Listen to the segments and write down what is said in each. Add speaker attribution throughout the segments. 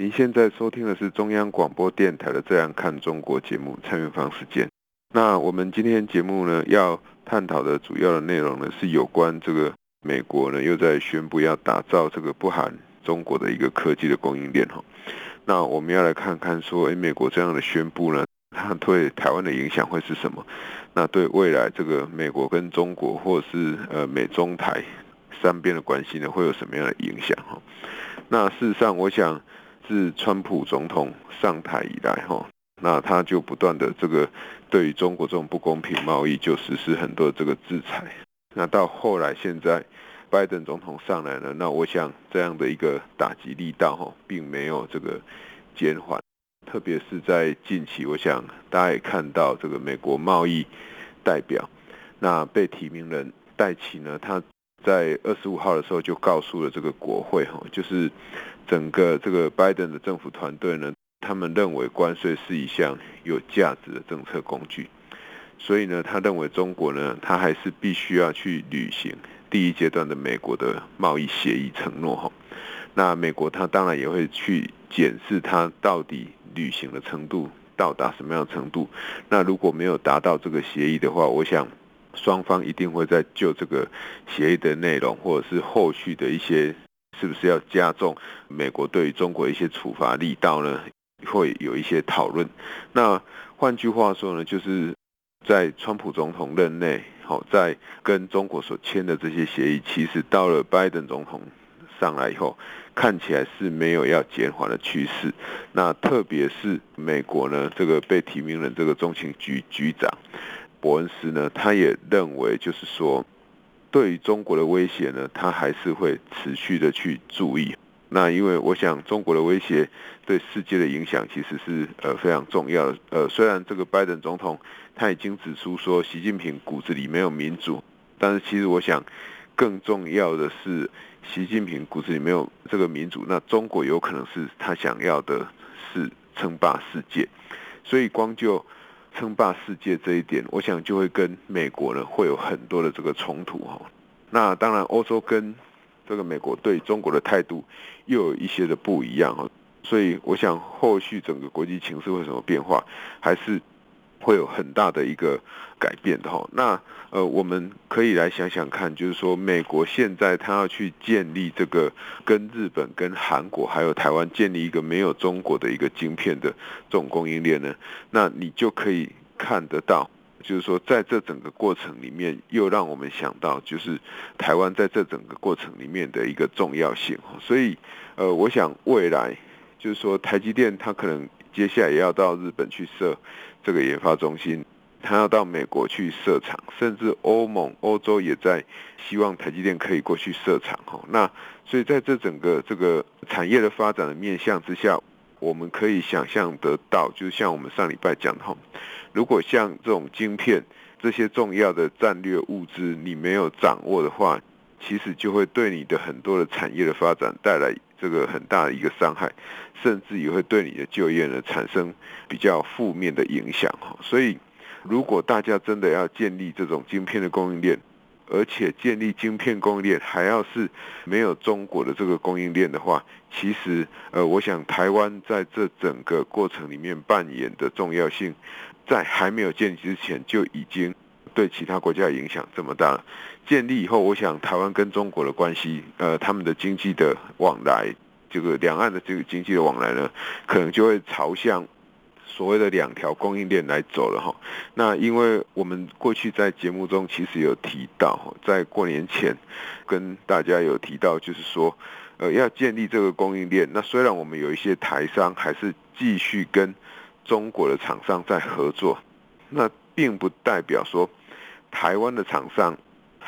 Speaker 1: 您现在收听的是中央广播电台的《这样看中国》节目，蔡明芳时间。那我们今天节目呢，要探讨的主要的内容呢，是有关这个美国呢又在宣布要打造这个不含中国的一个科技的供应链哈。那我们要来看看说，诶，美国这样的宣布呢，它对台湾的影响会是什么？那对未来这个美国跟中国，或是呃美中台三边的关系呢，会有什么样的影响哈？那事实上，我想。自川普总统上台以来，哈，那他就不断的这个对于中国这种不公平贸易就实施很多这个制裁。那到后来现在拜登总统上来了，那我想这样的一个打击力道哈，并没有这个减缓。特别是在近期，我想大家也看到这个美国贸易代表那被提名人戴琪呢，他在二十五号的时候就告诉了这个国会哈，就是。整个这个拜登的政府团队呢，他们认为关税是一项有价值的政策工具，所以呢，他认为中国呢，他还是必须要去履行第一阶段的美国的贸易协议承诺哈。那美国他当然也会去检视他到底履行的程度到达什么样的程度。那如果没有达到这个协议的话，我想双方一定会在就这个协议的内容或者是后续的一些。是不是要加重美国对于中国一些处罚力道呢？会有一些讨论。那换句话说呢，就是在川普总统任内，好，在跟中国所签的这些协议，其实到了拜登总统上来以后，看起来是没有要减缓的趋势。那特别是美国呢，这个被提名人这个中情局局长伯恩斯呢，他也认为就是说。对于中国的威胁呢，他还是会持续的去注意。那因为我想，中国的威胁对世界的影响其实是呃非常重要的。呃，虽然这个拜登总统他已经指出说，习近平骨子里没有民主，但是其实我想，更重要的是，习近平骨子里没有这个民主，那中国有可能是他想要的是称霸世界。所以光就。称霸世界这一点，我想就会跟美国呢会有很多的这个冲突哈。那当然，欧洲跟这个美国对中国的态度又有一些的不一样哈。所以我想后续整个国际情势会有什么变化，还是会有很大的一个改变的哈。那呃，我们可以来想想看，就是说美国现在他要去建立这个跟日本、跟韩国还有台湾建立一个没有中国的一个晶片的这种供应链呢，那你就可以看得到，就是说在这整个过程里面，又让我们想到，就是台湾在这整个过程里面的一个重要性。所以呃，我想未来就是说台积电它可能接下来也要到日本去设这个研发中心。他要到美国去设厂，甚至欧盟、欧洲也在希望台积电可以过去设厂。哈，那所以在这整个这个产业的发展的面向之下，我们可以想象得到，就像我们上礼拜讲的，哈，如果像这种晶片这些重要的战略物资你没有掌握的话，其实就会对你的很多的产业的发展带来这个很大的一个伤害，甚至也会对你的就业呢产生比较负面的影响。哈，所以。如果大家真的要建立这种晶片的供应链，而且建立晶片供应链还要是没有中国的这个供应链的话，其实呃，我想台湾在这整个过程里面扮演的重要性，在还没有建立之前就已经对其他国家影响这么大。建立以后，我想台湾跟中国的关系，呃，他们的经济的往来，这个两岸的这个经济的往来呢，可能就会朝向。所谓的两条供应链来走了哈，那因为我们过去在节目中其实有提到，在过年前跟大家有提到，就是说，呃，要建立这个供应链。那虽然我们有一些台商还是继续跟中国的厂商在合作，那并不代表说台湾的厂商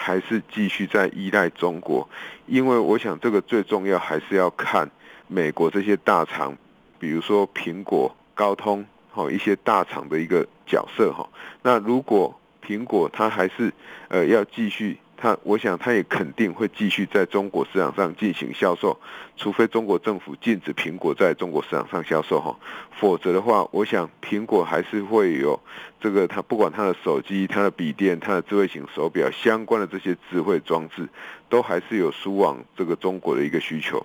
Speaker 1: 还是继续在依赖中国，因为我想这个最重要还是要看美国这些大厂。比如说苹果、高通，哈，一些大厂的一个角色，哈。那如果苹果它还是呃要继续。他，我想他也肯定会继续在中国市场上进行销售，除非中国政府禁止苹果在中国市场上销售哈，否则的话，我想苹果还是会有这个，它不管它的手机、它的笔电、它的智慧型手表相关的这些智慧装置，都还是有输往这个中国的一个需求。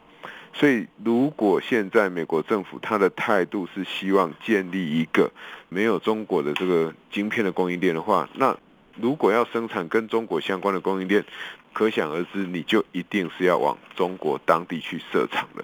Speaker 1: 所以，如果现在美国政府它的态度是希望建立一个没有中国的这个晶片的供应链的话，那如果要生产跟中国相关的供应链，可想而知，你就一定是要往中国当地去设厂的。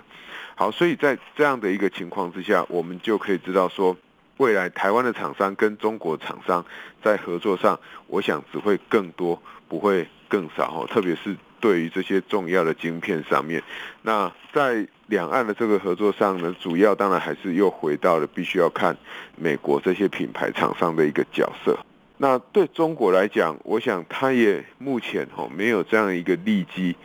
Speaker 1: 好，所以在这样的一个情况之下，我们就可以知道说，未来台湾的厂商跟中国厂商在合作上，我想只会更多，不会更少。特别是对于这些重要的晶片上面，那在两岸的这个合作上呢，主要当然还是又回到了必须要看美国这些品牌厂商的一个角色。那对中国来讲，我想他也目前哈没有这样一个利基，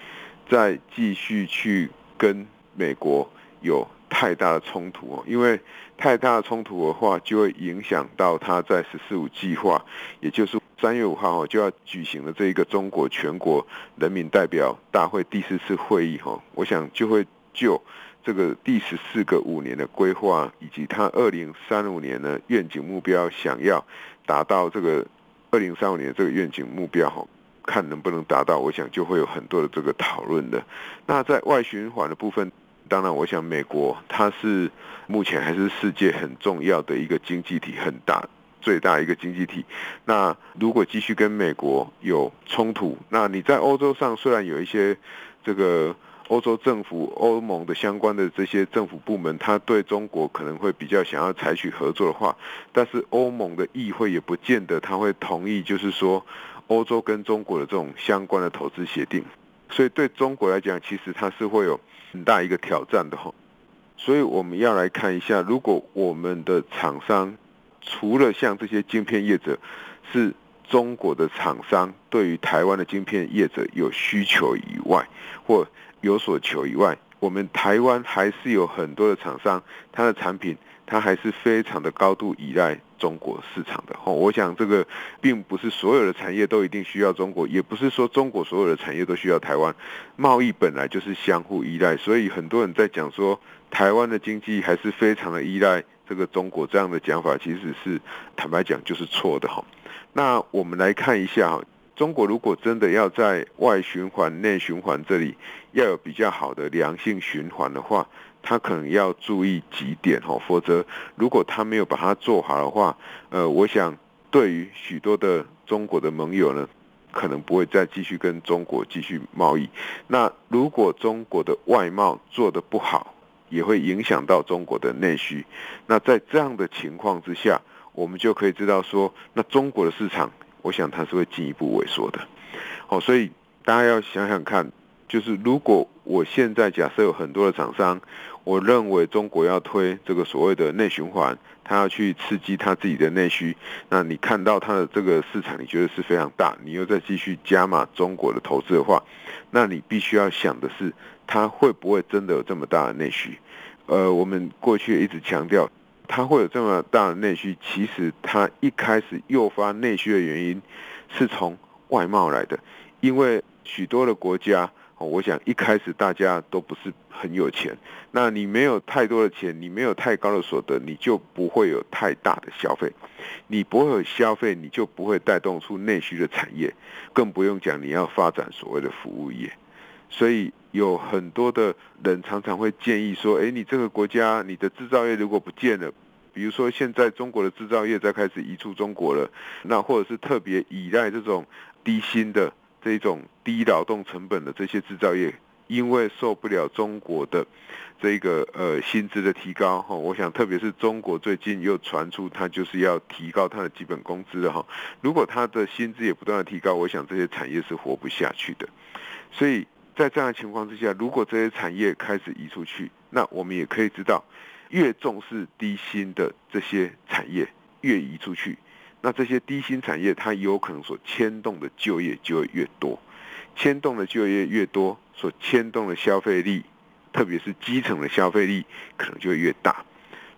Speaker 1: 再继续去跟美国有太大的冲突哦，因为太大的冲突的话，就会影响到他在“十四五”计划，也就是三月五号就要举行的这一个中国全国人民代表大会第四次会议哈，我想就会就这个第十四个五年的规划，以及他二零三五年的愿景目标，想要。达到这个二零三五年这个愿景目标，看能不能达到，我想就会有很多的这个讨论的。那在外循环的部分，当然我想美国它是目前还是世界很重要的一个经济体，很大最大一个经济体。那如果继续跟美国有冲突，那你在欧洲上虽然有一些这个。欧洲政府、欧盟的相关的这些政府部门，他对中国可能会比较想要采取合作的话，但是欧盟的议会也不见得他会同意，就是说欧洲跟中国的这种相关的投资协定。所以对中国来讲，其实它是会有很大一个挑战的哈。所以我们要来看一下，如果我们的厂商除了像这些晶片业者是中国的厂商，对于台湾的晶片业者有需求以外，或有所求以外，我们台湾还是有很多的厂商，它的产品它还是非常的高度依赖中国市场的。哦，我想这个并不是所有的产业都一定需要中国，也不是说中国所有的产业都需要台湾。贸易本来就是相互依赖，所以很多人在讲说台湾的经济还是非常的依赖这个中国这样的讲法，其实是坦白讲就是错的哈。那我们来看一下哈。中国如果真的要在外循环、内循环这里要有比较好的良性循环的话，他可能要注意几点哦，否则如果他没有把它做好的话，呃，我想对于许多的中国的盟友呢，可能不会再继续跟中国继续贸易。那如果中国的外贸做得不好，也会影响到中国的内需。那在这样的情况之下，我们就可以知道说，那中国的市场。我想它是会进一步萎缩的，好，所以大家要想想看，就是如果我现在假设有很多的厂商，我认为中国要推这个所谓的内循环，它要去刺激它自己的内需，那你看到它的这个市场，你觉得是非常大，你又再继续加码中国的投资的话，那你必须要想的是，它会不会真的有这么大的内需？呃，我们过去一直强调。它会有这么大的内需，其实它一开始诱发内需的原因是从外贸来的，因为许多的国家，我想一开始大家都不是很有钱，那你没有太多的钱，你没有太高的所得，你就不会有太大的消费，你不会有消费，你就不会带动出内需的产业，更不用讲你要发展所谓的服务业，所以。有很多的人常常会建议说：“诶，你这个国家，你的制造业如果不见了，比如说现在中国的制造业在开始移出中国了，那或者是特别依赖这种低薪的这种低劳动成本的这些制造业，因为受不了中国的这个呃薪资的提高哈，我想特别是中国最近又传出它就是要提高它的基本工资的哈，如果它的薪资也不断的提高，我想这些产业是活不下去的，所以。”在这样的情况之下，如果这些产业开始移出去，那我们也可以知道，越重视低薪的这些产业越移出去，那这些低薪产业它有可能所牵动的就业就会越多，牵动的就业越多，所牵动的消费力，特别是基层的消费力可能就会越大。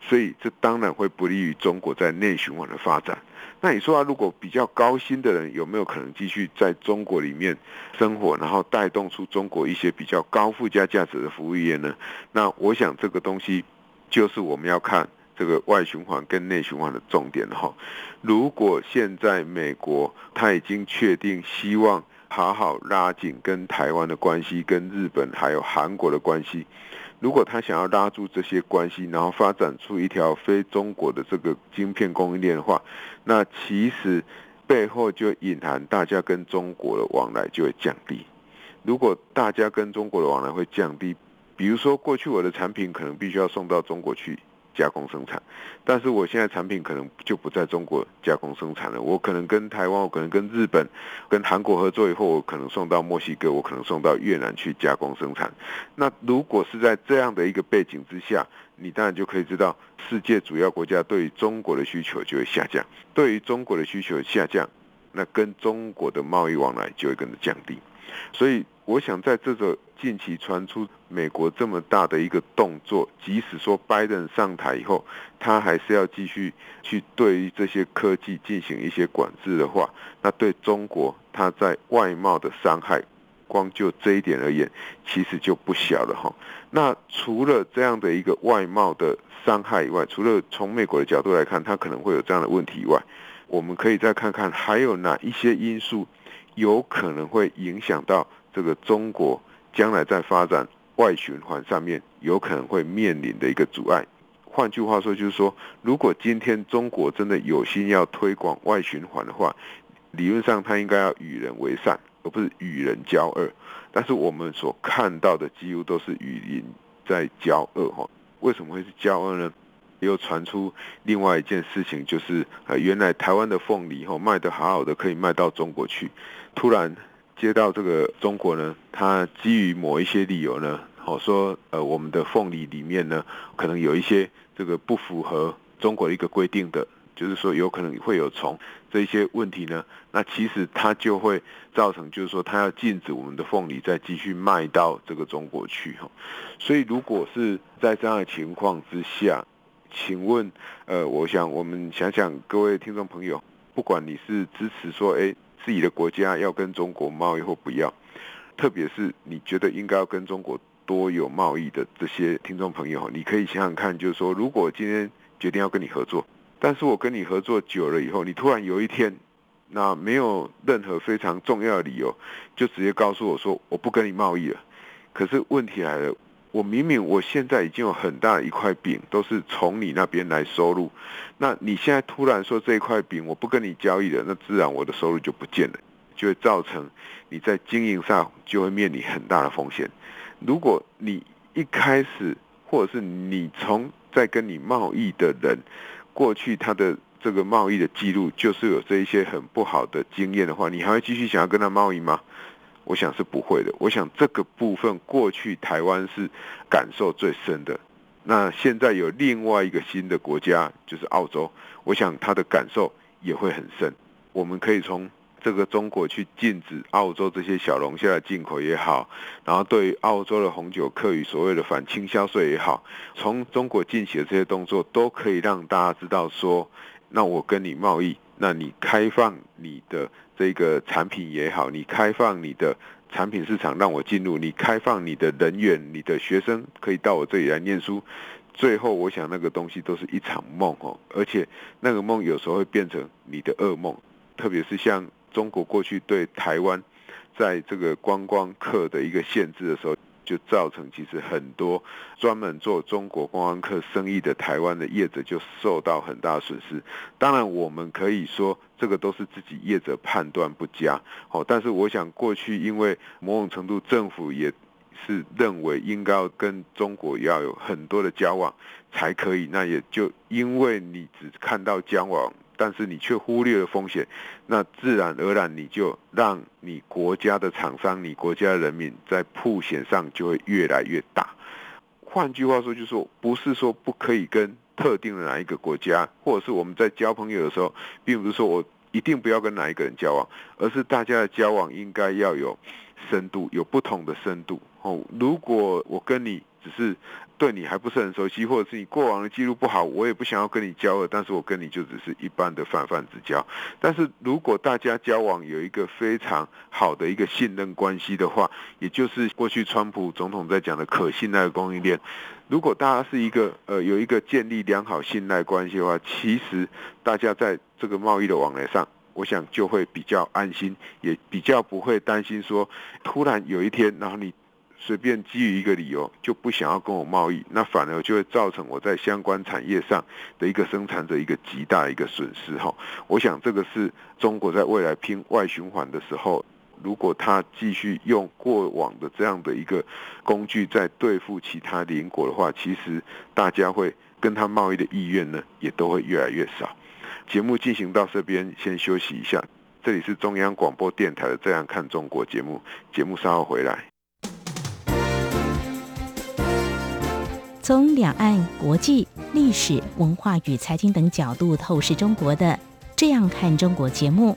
Speaker 1: 所以这当然会不利于中国在内循环的发展。那你说啊，如果比较高薪的人有没有可能继续在中国里面生活，然后带动出中国一些比较高附加价值的服务业呢？那我想这个东西就是我们要看这个外循环跟内循环的重点哈。如果现在美国他已经确定希望好好拉紧跟台湾的关系，跟日本还有韩国的关系。如果他想要拉住这些关系，然后发展出一条非中国的这个晶片供应链的话，那其实背后就隐含大家跟中国的往来就会降低。如果大家跟中国的往来会降低，比如说过去我的产品可能必须要送到中国去。加工生产，但是我现在产品可能就不在中国加工生产了。我可能跟台湾，我可能跟日本、跟韩国合作以后，我可能送到墨西哥，我可能送到越南去加工生产。那如果是在这样的一个背景之下，你当然就可以知道，世界主要国家对于中国的需求就会下降。对于中国的需求下降，那跟中国的贸易往来就会跟着降低。所以，我想在这个近期传出美国这么大的一个动作，即使说拜登上台以后，他还是要继续去对于这些科技进行一些管制的话，那对中国他在外贸的伤害，光就这一点而言，其实就不小了哈。那除了这样的一个外贸的伤害以外，除了从美国的角度来看，他可能会有这样的问题以外，我们可以再看看还有哪一些因素。有可能会影响到这个中国将来在发展外循环上面，有可能会面临的一个阻碍。换句话说，就是说，如果今天中国真的有心要推广外循环的话，理论上它应该要与人为善，而不是与人交恶。但是我们所看到的几乎都是与人在交恶哈。为什么会是交恶呢？又传出另外一件事情，就是呃，原来台湾的凤梨吼卖得好好的，可以卖到中国去。突然接到这个中国呢，他基于某一些理由呢，好说呃，我们的凤梨里面呢，可能有一些这个不符合中国的一个规定的，就是说有可能会有虫这一些问题呢，那其实它就会造成，就是说它要禁止我们的凤梨再继续卖到这个中国去哈。所以如果是在这样的情况之下，请问，呃，我想我们想想，各位听众朋友，不管你是支持说，哎，自己的国家要跟中国贸易或不要，特别是你觉得应该要跟中国多有贸易的这些听众朋友，你可以想想看，就是说，如果今天决定要跟你合作，但是我跟你合作久了以后，你突然有一天，那没有任何非常重要的理由，就直接告诉我说我不跟你贸易了，可是问题来了。我明明我现在已经有很大一块饼都是从你那边来收入，那你现在突然说这一块饼我不跟你交易了，那自然我的收入就不见了，就会造成你在经营上就会面临很大的风险。如果你一开始或者是你从在跟你贸易的人过去他的这个贸易的记录就是有这一些很不好的经验的话，你还会继续想要跟他贸易吗？我想是不会的。我想这个部分过去台湾是感受最深的。那现在有另外一个新的国家，就是澳洲。我想他的感受也会很深。我们可以从这个中国去禁止澳洲这些小龙虾的进口也好，然后对于澳洲的红酒课与所谓的反倾销税也好，从中国进行的这些动作，都可以让大家知道说，那我跟你贸易，那你开放你的。这个产品也好，你开放你的产品市场让我进入，你开放你的人员、你的学生可以到我这里来念书，最后我想那个东西都是一场梦哦，而且那个梦有时候会变成你的噩梦，特别是像中国过去对台湾在这个观光客的一个限制的时候。就造成其实很多专门做中国观光客生意的台湾的业者就受到很大损失。当然，我们可以说这个都是自己业者判断不佳。好，但是我想过去因为某种程度政府也是认为应该要跟中国要有很多的交往才可以，那也就因为你只看到交往。但是你却忽略了风险，那自然而然你就让你国家的厂商、你国家人民在曝险上就会越来越大。换句话说，就是说不是说不可以跟特定的哪一个国家，或者是我们在交朋友的时候，并不是说我一定不要跟哪一个人交往，而是大家的交往应该要有深度，有不同的深度。哦，如果我跟你只是对你还不是很熟悉，或者是你过往的记录不好，我也不想要跟你交恶，但是我跟你就只是一般的泛泛之交。但是如果大家交往有一个非常好的一个信任关系的话，也就是过去川普总统在讲的可信赖的供应链。如果大家是一个呃有一个建立良好信赖关系的话，其实大家在这个贸易的往来上，我想就会比较安心，也比较不会担心说突然有一天，然后你。随便基于一个理由就不想要跟我贸易，那反而就会造成我在相关产业上的一个生产者一个极大一个损失哈。我想这个是中国在未来拼外循环的时候，如果他继续用过往的这样的一个工具在对付其他邻国的话，其实大家会跟他贸易的意愿呢也都会越来越少。节目进行到这边，先休息一下。这里是中央广播电台的《这样看中国》节目，节目稍后回来。
Speaker 2: 从两岸、国际、历史、文化与财经等角度透视中国的《这样看中国》节目，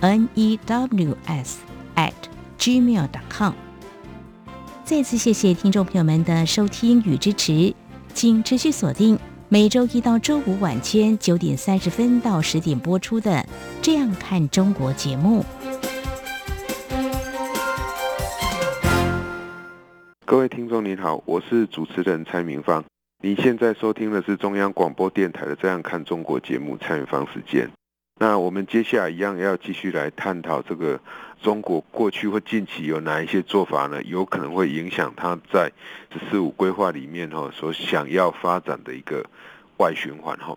Speaker 2: n e w s at gmail dot com。再次谢谢听众朋友们的收听与支持，请持续锁定每周一到周五晚间九点三十分到十点播出的《这样看中国》节目。
Speaker 1: 各位听众您好，我是主持人蔡明芳。您现在收听的是中央广播电台的《这样看中国》节目，蔡明芳时间。那我们接下来一样要继续来探讨这个中国过去或近期有哪一些做法呢？有可能会影响它在“十四五”规划里面哈所想要发展的一个外循环哈。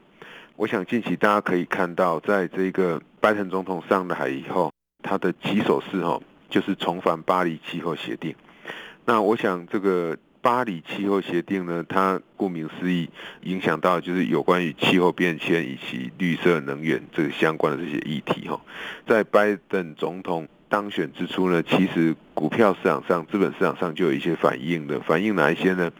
Speaker 1: 我想近期大家可以看到，在这个拜登总统上台以后，他的起手式哈就是重返巴黎气候协定。那我想，这个巴黎气候协定呢，它顾名思义，影响到就是有关于气候变迁以及绿色能源这个相关的这些议题哈。在拜登总统当选之初呢，其实股票市场上、资本市场上就有一些反应的，反应哪一些呢？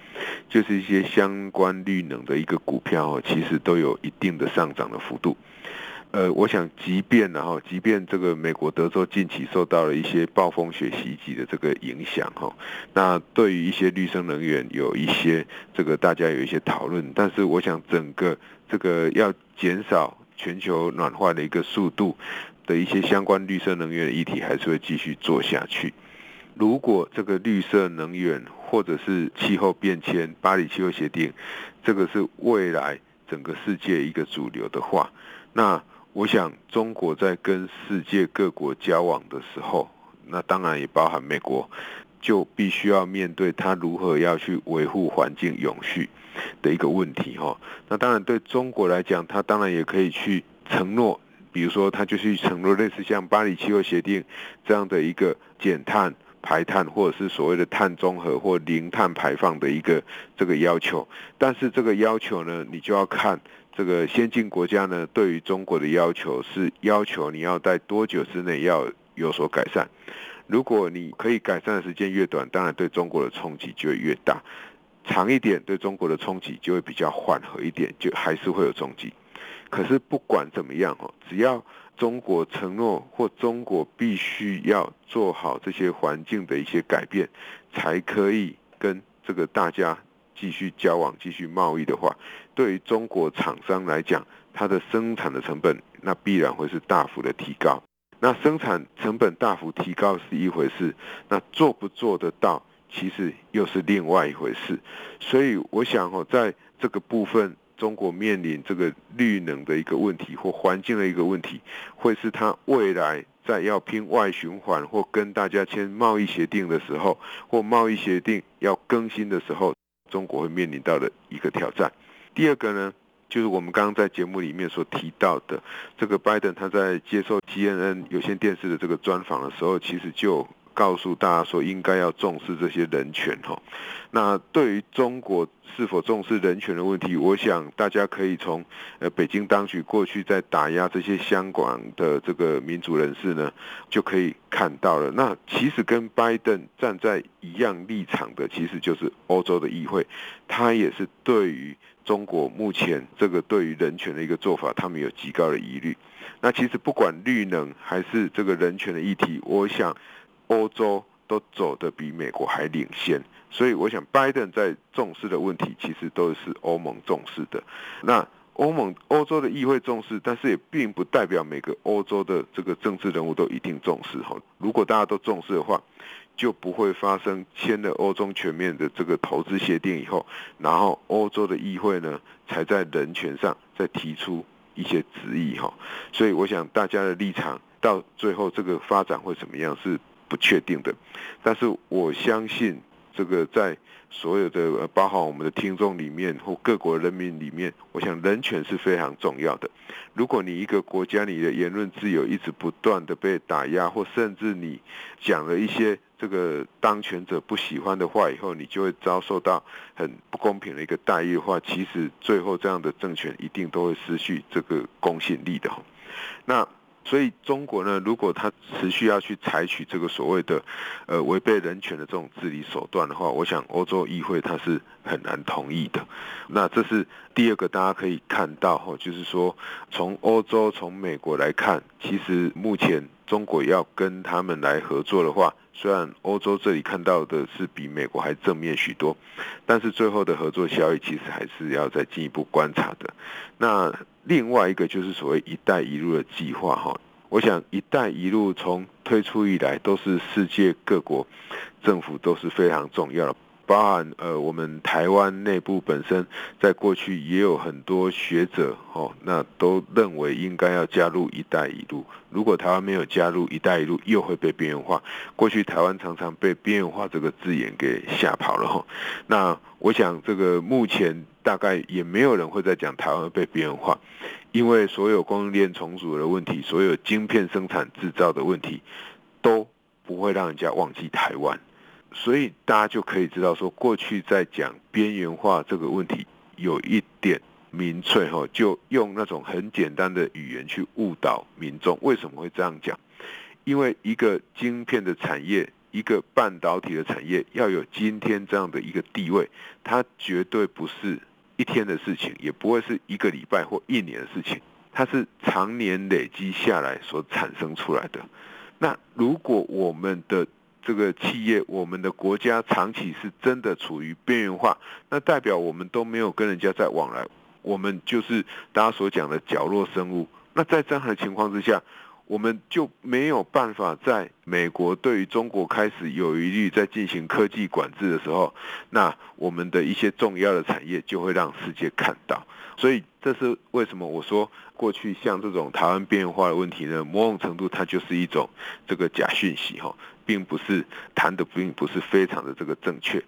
Speaker 1: 就是一些相关绿能的一个股票，其实都有一定的上涨的幅度。呃，我想，即便然后，即便这个美国德州近期受到了一些暴风雪袭击的这个影响哈，那对于一些绿色能源有一些这个大家有一些讨论，但是我想整个这个要减少全球暖化的一个速度的一些相关绿色能源的议题，还是会继续做下去。如果这个绿色能源或者是气候变迁、巴黎气候协定，这个是未来整个世界一个主流的话，那我想，中国在跟世界各国交往的时候，那当然也包含美国，就必须要面对他如何要去维护环境永续的一个问题哈。那当然对中国来讲，他当然也可以去承诺，比如说他就去承诺类似像巴黎气候协定这样的一个减碳排碳，或者是所谓的碳中和或零碳排放的一个这个要求。但是这个要求呢，你就要看。这个先进国家呢，对于中国的要求是要求你要在多久之内要有所改善。如果你可以改善的时间越短，当然对中国的冲击就会越大。长一点，对中国的冲击就会比较缓和一点，就还是会有冲击。可是不管怎么样哦，只要中国承诺或中国必须要做好这些环境的一些改变，才可以跟这个大家。继续交往、继续贸易的话，对于中国厂商来讲，它的生产的成本那必然会是大幅的提高。那生产成本大幅提高是一回事，那做不做得到，其实又是另外一回事。所以我想哦，在这个部分，中国面临这个绿能的一个问题或环境的一个问题，会是它未来在要拼外循环或跟大家签贸易协定的时候，或贸易协定要更新的时候。中国会面临到的一个挑战。第二个呢，就是我们刚刚在节目里面所提到的，这个拜登他在接受 CNN 有线电视的这个专访的时候，其实就告诉大家说，应该要重视这些人权哈。那对于中国是否重视人权的问题，我想大家可以从呃北京当局过去在打压这些香港的这个民主人士呢，就可以看到了。那其实跟拜登站在一样立场的，其实就是欧洲的议会，他也是对于中国目前这个对于人权的一个做法，他们有极高的疑虑。那其实不管绿能还是这个人权的议题，我想欧洲都走得比美国还领先。所以，我想拜登在重视的问题，其实都是欧盟重视的。那欧盟、欧洲的议会重视，但是也并不代表每个欧洲的这个政治人物都一定重视。哈，如果大家都重视的话，就不会发生签了欧中全面的这个投资协定以后，然后欧洲的议会呢，才在人权上再提出一些质疑。哈，所以我想大家的立场到最后这个发展会怎么样是不确定的。但是我相信。这个在所有的包含我们的听众里面或各国人民里面，我想人权是非常重要的。如果你一个国家你的言论自由一直不断的被打压，或甚至你讲了一些这个当权者不喜欢的话以后，你就会遭受到很不公平的一个待遇的话，其实最后这样的政权一定都会失去这个公信力的。那。所以中国呢，如果他持续要去采取这个所谓的呃违背人权的这种治理手段的话，我想欧洲议会他是很难同意的。那这是第二个大家可以看到哈，就是说从欧洲从美国来看，其实目前中国要跟他们来合作的话，虽然欧洲这里看到的是比美国还正面许多，但是最后的合作效益其实还是要再进一步观察的。那。另外一个就是所谓“一带一路”的计划，哈，我想“一带一路”从推出以来，都是世界各国政府都是非常重要的。包含呃，我们台湾内部本身在过去也有很多学者，哦，那都认为应该要加入“一带一路”。如果台湾没有加入“一带一路”，又会被边缘化。过去台湾常常被“边缘化”这个字眼给吓跑了，哈。那我想这个目前。大概也没有人会再讲台湾被边缘化，因为所有供应链重组的问题，所有晶片生产制造的问题，都不会让人家忘记台湾，所以大家就可以知道说，过去在讲边缘化这个问题，有一点民粹哈，就用那种很简单的语言去误导民众。为什么会这样讲？因为一个晶片的产业。一个半导体的产业要有今天这样的一个地位，它绝对不是。一天的事情，也不会是一个礼拜或一年的事情，它是常年累积下来所产生出来的。那如果我们的这个企业、我们的国家长期是真的处于边缘化，那代表我们都没有跟人家在往来，我们就是大家所讲的角落生物。那在这样的情况之下，我们就没有办法在美国对于中国开始有疑虑，在进行科技管制的时候，那我们的一些重要的产业就会让世界看到。所以这是为什么我说过去像这种台湾变化的问题呢？某种程度它就是一种这个假讯息哈，并不是谈的并不是非常的这个正确。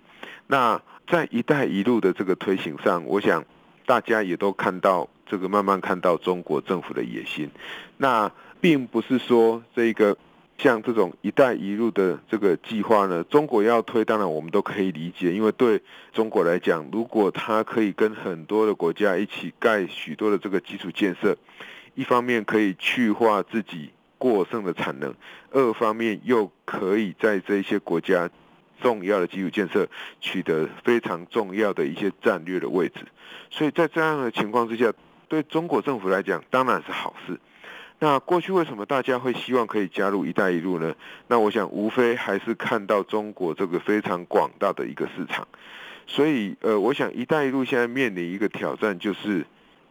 Speaker 1: 那在一带一路的这个推行上，我想大家也都看到这个慢慢看到中国政府的野心。那并不是说这个像这种“一带一路”的这个计划呢，中国要推，当然我们都可以理解，因为对中国来讲，如果它可以跟很多的国家一起盖许多的这个基础建设，一方面可以去化自己过剩的产能，二方面又可以在这些国家重要的基础建设取得非常重要的一些战略的位置，所以在这样的情况之下，对中国政府来讲当然是好事。那过去为什么大家会希望可以加入“一带一路”呢？那我想无非还是看到中国这个非常广大的一个市场，所以呃，我想“一带一路”现在面临一个挑战，就是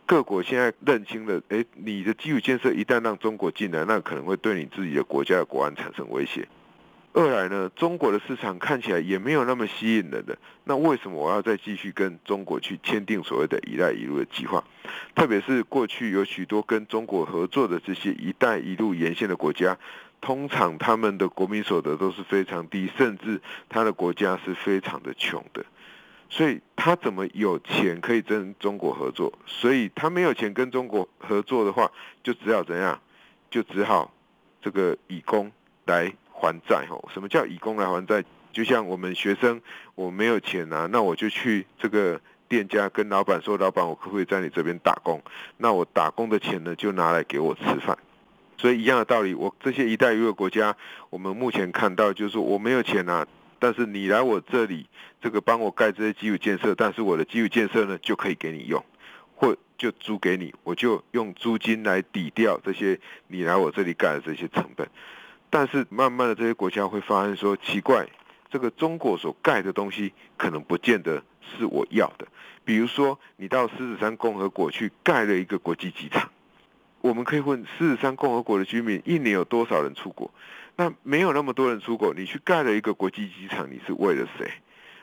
Speaker 1: 各国现在认清了，诶，你的基础建设一旦让中国进来，那可能会对你自己的国家的国安产生威胁。二来呢，中国的市场看起来也没有那么吸引人的，那为什么我要再继续跟中国去签订所谓的一带一路的计划？特别是过去有许多跟中国合作的这些一带一路沿线的国家，通常他们的国民所得都是非常低，甚至他的国家是非常的穷的，所以他怎么有钱可以跟中国合作？所以他没有钱跟中国合作的话，就只好怎样？就只好这个以工来。还债哈。什么叫以工来还债？就像我们学生，我没有钱啊，那我就去这个店家跟老板说，老板我可不可以在你这边打工？那我打工的钱呢，就拿来给我吃饭。所以一样的道理，我这些“一带一路”国家，我们目前看到就是我没有钱啊，但是你来我这里，这个帮我盖这些基础建设，但是我的基础建设呢就可以给你用，或就租给你，我就用租金来抵掉这些你来我这里盖的这些成本。但是慢慢的这些国家会发现说奇怪。这个中国所盖的东西可能不见得是我要的，比如说你到狮子山共和国去盖了一个国际机场，我们可以问狮子山共和国的居民一年有多少人出国？那没有那么多人出国，你去盖了一个国际机场，你是为了谁？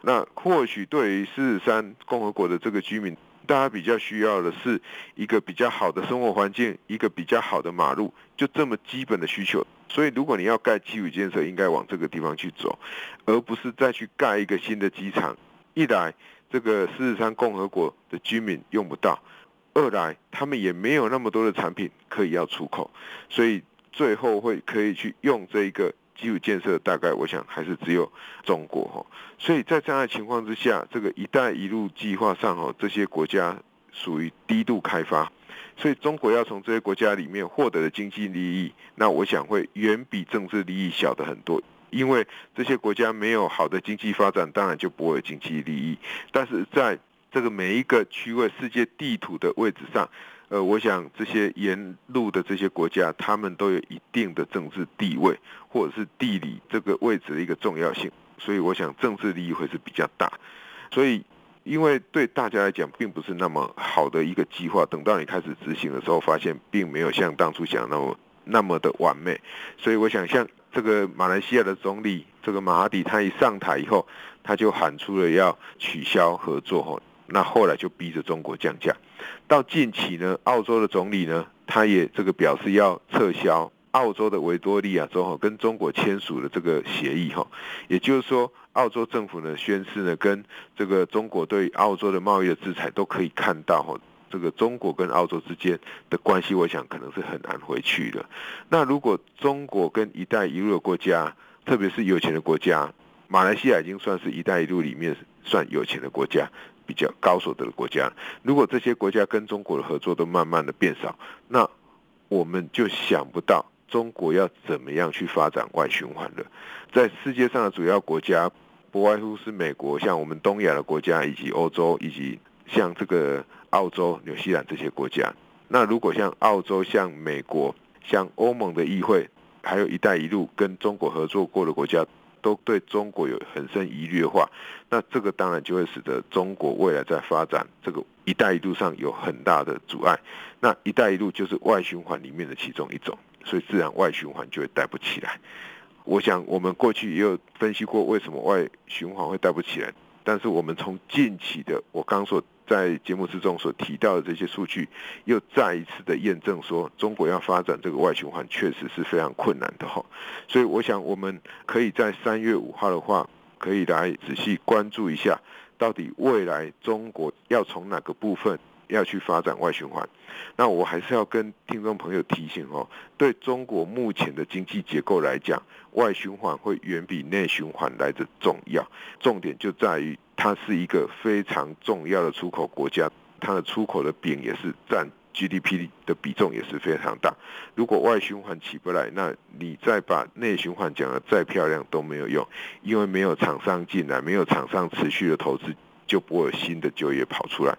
Speaker 1: 那或许对于狮子山共和国的这个居民，大家比较需要的是一个比较好的生活环境，一个比较好的马路，就这么基本的需求。所以，如果你要盖基础建设，应该往这个地方去走，而不是再去盖一个新的机场。一来，这个狮子山共和国的居民用不到；二来，他们也没有那么多的产品可以要出口，所以最后会可以去用这一个基础建设。大概我想还是只有中国哈。所以在这样的情况之下，这个“一带一路”计划上哈，这些国家属于低度开发。所以中国要从这些国家里面获得的经济利益，那我想会远比政治利益小的很多。因为这些国家没有好的经济发展，当然就不会有经济利益。但是在这个每一个区位、世界地图的位置上，呃，我想这些沿路的这些国家，他们都有一定的政治地位，或者是地理这个位置的一个重要性。所以我想政治利益会是比较大。所以。因为对大家来讲，并不是那么好的一个计划。等到你开始执行的时候，发现并没有像当初想那么那么的完美。所以，我想像这个马来西亚的总理这个马哈迪，他一上台以后，他就喊出了要取消合作，那后来就逼着中国降价。到近期呢，澳洲的总理呢，他也这个表示要撤销。澳洲的维多利亚州哈跟中国签署的这个协议哈，也就是说，澳洲政府呢宣示呢跟这个中国对澳洲的贸易的制裁都可以看到哈，这个中国跟澳洲之间的关系，我想可能是很难回去的。那如果中国跟一带一路的国家，特别是有钱的国家，马来西亚已经算是一带一路里面算有钱的国家，比较高所得的国家。如果这些国家跟中国的合作都慢慢的变少，那我们就想不到。中国要怎么样去发展外循环的？在世界上的主要国家，不外乎是美国，像我们东亚的国家，以及欧洲，以及像这个澳洲、纽西兰这些国家。那如果像澳洲、像美国、像欧盟的议会，还有一带一路跟中国合作过的国家，都对中国有很深疑虑的话，那这个当然就会使得中国未来在发展这个一带一路上有很大的阻碍。那一带一路就是外循环里面的其中一种。所以自然外循环就会带不起来。我想我们过去也有分析过为什么外循环会带不起来，但是我们从近期的我刚所在节目之中所提到的这些数据，又再一次的验证说，中国要发展这个外循环确实是非常困难的哈。所以我想我们可以在三月五号的话，可以来仔细关注一下，到底未来中国要从哪个部分。要去发展外循环，那我还是要跟听众朋友提醒哦，对中国目前的经济结构来讲，外循环会远比内循环来得重要。重点就在于它是一个非常重要的出口国家，它的出口的饼也是占 GDP 的比重也是非常大。如果外循环起不来，那你再把内循环讲得再漂亮都没有用，因为没有厂商进来，没有厂商持续的投资。就不会有新的就业跑出来，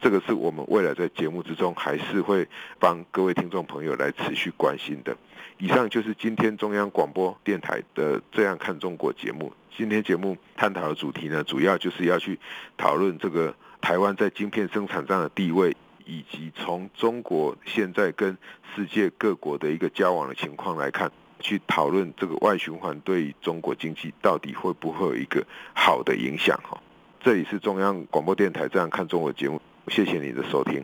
Speaker 1: 这个是我们未来在节目之中还是会帮各位听众朋友来持续关心的。以上就是今天中央广播电台的《这样看中国》节目。今天节目探讨的主题呢，主要就是要去讨论这个台湾在晶片生产上的地位，以及从中国现在跟世界各国的一个交往的情况来看，去讨论这个外循环对于中国经济到底会不会有一个好的影响哈。这里是中央广播电台《这样看中国》节目，谢谢你的收听。